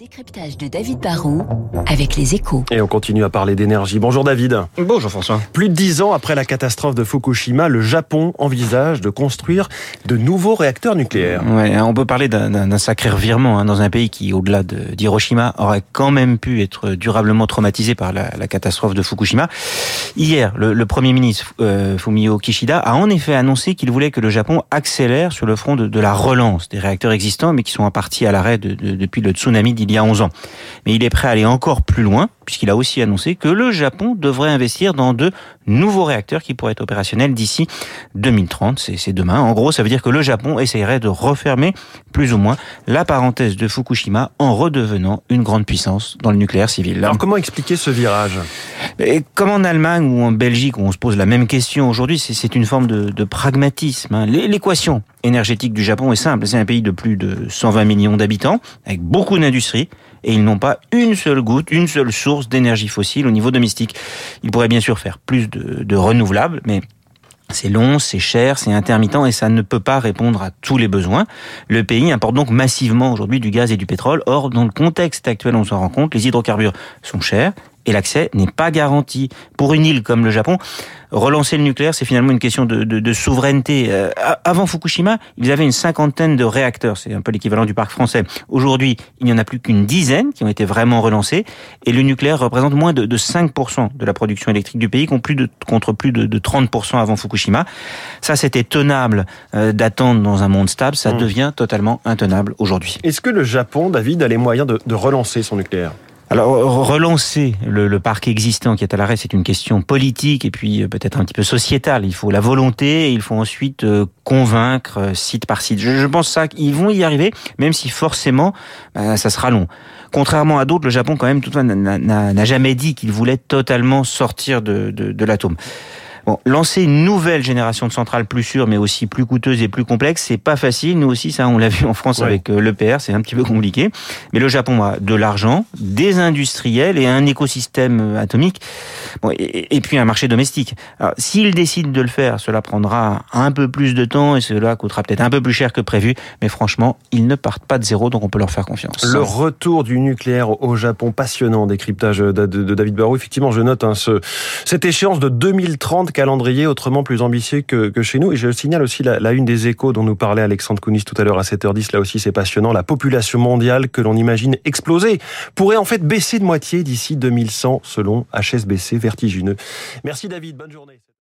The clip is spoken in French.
décryptage de David Barrault avec les échos. Et on continue à parler d'énergie. Bonjour David. Bonjour François. Plus de dix ans après la catastrophe de Fukushima, le Japon envisage de construire de nouveaux réacteurs nucléaires. Ouais, on peut parler d'un sacré revirement hein, dans un pays qui, au-delà d'Hiroshima, aurait quand même pu être durablement traumatisé par la, la catastrophe de Fukushima. Hier, le, le Premier ministre euh, Fumio Kishida a en effet annoncé qu'il voulait que le Japon accélère sur le front de, de, la relance des réacteurs existants, mais qui sont en partie à l'arrêt de, depuis le tsunami d'il y a 11 ans. Mais il est prêt à aller encore plus loin, puisqu'il a aussi annoncé que le Japon devrait investir dans de nouveaux réacteurs qui pourraient être opérationnels d'ici 2030. C'est demain. En gros, ça veut dire que le Japon essayerait de refermer plus ou moins la parenthèse de Fukushima en redevenant une grande puissance dans le nucléaire civil. Alors comment expliquer ce virage? Et Comme en Allemagne ou en Belgique, où on se pose la même question aujourd'hui, c'est une forme de, de pragmatisme. Hein. L'équation énergétique du Japon est simple. C'est un pays de plus de 120 millions d'habitants, avec beaucoup d'industries, et ils n'ont pas une seule goutte, une seule source d'énergie fossile au niveau domestique. Ils pourraient bien sûr faire plus de, de renouvelables, mais c'est long, c'est cher, c'est intermittent et ça ne peut pas répondre à tous les besoins. Le pays importe donc massivement aujourd'hui du gaz et du pétrole. Or, dans le contexte actuel, on s'en rend compte, les hydrocarbures sont chers et l'accès n'est pas garanti. Pour une île comme le Japon, relancer le nucléaire, c'est finalement une question de, de, de souveraineté. Euh, avant Fukushima, ils avaient une cinquantaine de réacteurs, c'est un peu l'équivalent du parc français. Aujourd'hui, il n'y en a plus qu'une dizaine qui ont été vraiment relancés, et le nucléaire représente moins de, de 5% de la production électrique du pays, contre plus de, contre plus de, de 30% avant Fukushima. Ça, c'était tenable euh, d'attendre dans un monde stable, ça mmh. devient totalement intenable aujourd'hui. Est-ce que le Japon, David, a les moyens de relancer son nucléaire? Alors relancer le, le, parc existant qui est à l'arrêt, c'est une question politique et puis euh, peut-être un petit peu sociétale. Il faut la volonté et il faut ensuite euh, convaincre euh, site par site. Je, je pense ça qu'ils vont y arriver, même si forcément bah, ça sera long. Contrairement à d'autres, le Japon quand même n'a jamais dit qu'il voulait totalement sortir de, de, de l'atome. Bon, lancer une nouvelle génération de centrales plus sûres, mais aussi plus coûteuses et plus complexes, c'est pas facile. Nous aussi, ça, on l'a vu en France ouais. avec euh, l'EPR, c'est un petit peu compliqué. Mais le Japon a de l'argent, des industriels et un écosystème euh, atomique, bon, et, et puis un marché domestique. S'il décide de le faire, cela prendra un peu plus de temps et cela coûtera peut-être un peu plus cher que prévu. Mais franchement, ils ne partent pas de zéro, donc on peut leur faire confiance. Le retour du nucléaire au Japon, passionnant décryptage de, de, de David Barrault. Effectivement, je note hein, ce, cette échéance de 2030 calendrier autrement plus ambitieux que, chez nous. Et je signale aussi la, la, une des échos dont nous parlait Alexandre Kounis tout à l'heure à 7h10. Là aussi, c'est passionnant. La population mondiale que l'on imagine exploser pourrait en fait baisser de moitié d'ici 2100 selon HSBC vertigineux. Merci David. Bonne journée.